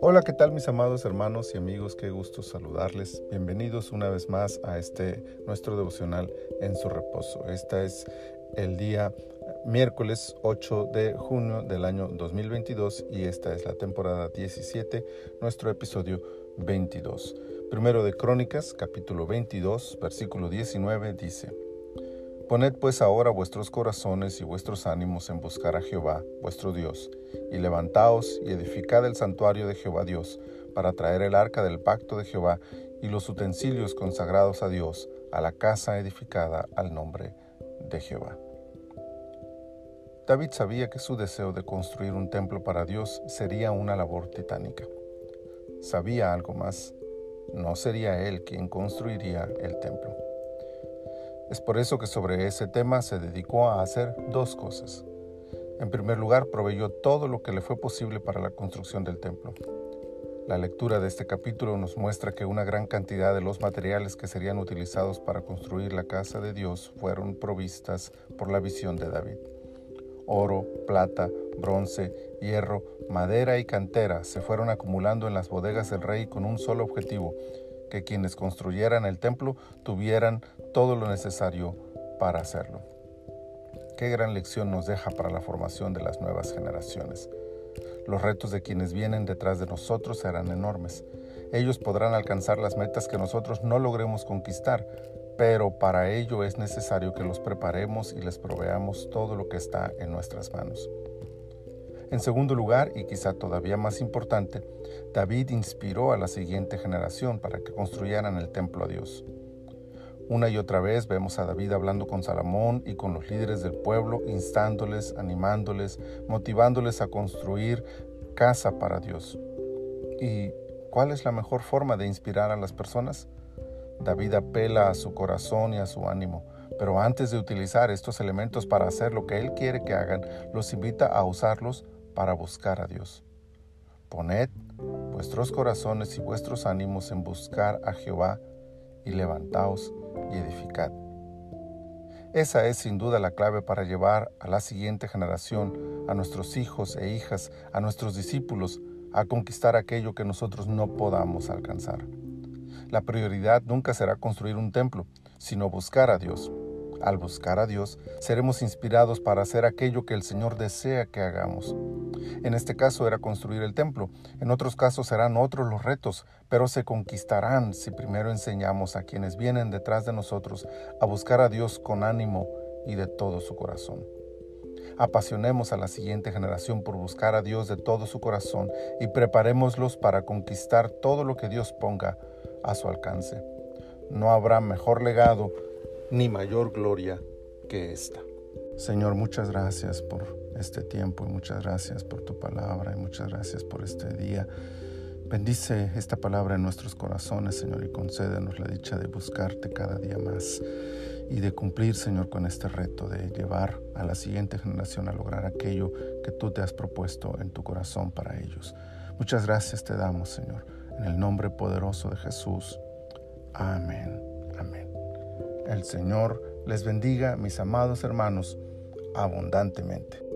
Hola, ¿qué tal mis amados hermanos y amigos? Qué gusto saludarles. Bienvenidos una vez más a este nuestro devocional en su reposo. Este es el día miércoles 8 de junio del año 2022 y esta es la temporada 17, nuestro episodio 22. Primero de Crónicas, capítulo 22, versículo 19 dice: Poned pues ahora vuestros corazones y vuestros ánimos en buscar a Jehová, vuestro Dios, y levantaos y edificad el santuario de Jehová Dios, para traer el arca del pacto de Jehová y los utensilios consagrados a Dios, a la casa edificada al nombre de Jehová. David sabía que su deseo de construir un templo para Dios sería una labor titánica. Sabía algo más, no sería él quien construiría el templo. Es por eso que sobre ese tema se dedicó a hacer dos cosas. En primer lugar, proveyó todo lo que le fue posible para la construcción del templo. La lectura de este capítulo nos muestra que una gran cantidad de los materiales que serían utilizados para construir la casa de Dios fueron provistas por la visión de David. Oro, plata, bronce, hierro, madera y cantera se fueron acumulando en las bodegas del rey con un solo objetivo, que quienes construyeran el templo tuvieran todo lo necesario para hacerlo. Qué gran lección nos deja para la formación de las nuevas generaciones. Los retos de quienes vienen detrás de nosotros serán enormes. Ellos podrán alcanzar las metas que nosotros no logremos conquistar, pero para ello es necesario que los preparemos y les proveamos todo lo que está en nuestras manos. En segundo lugar, y quizá todavía más importante, David inspiró a la siguiente generación para que construyeran el templo a Dios. Una y otra vez vemos a David hablando con Salomón y con los líderes del pueblo, instándoles, animándoles, motivándoles a construir casa para Dios. ¿Y cuál es la mejor forma de inspirar a las personas? David apela a su corazón y a su ánimo, pero antes de utilizar estos elementos para hacer lo que él quiere que hagan, los invita a usarlos para buscar a Dios. Poned vuestros corazones y vuestros ánimos en buscar a Jehová y levantaos y edificad. Esa es sin duda la clave para llevar a la siguiente generación, a nuestros hijos e hijas, a nuestros discípulos, a conquistar aquello que nosotros no podamos alcanzar. La prioridad nunca será construir un templo, sino buscar a Dios. Al buscar a Dios, seremos inspirados para hacer aquello que el Señor desea que hagamos. En este caso era construir el templo, en otros casos serán otros los retos, pero se conquistarán si primero enseñamos a quienes vienen detrás de nosotros a buscar a Dios con ánimo y de todo su corazón. Apasionemos a la siguiente generación por buscar a Dios de todo su corazón y preparémoslos para conquistar todo lo que Dios ponga a su alcance. No habrá mejor legado ni mayor gloria que esta. Señor, muchas gracias por este tiempo y muchas gracias por tu palabra y muchas gracias por este día. Bendice esta palabra en nuestros corazones, Señor, y concédenos la dicha de buscarte cada día más y de cumplir, Señor, con este reto de llevar a la siguiente generación a lograr aquello que tú te has propuesto en tu corazón para ellos. Muchas gracias te damos, Señor, en el nombre poderoso de Jesús. Amén. El Señor les bendiga, mis amados hermanos, abundantemente.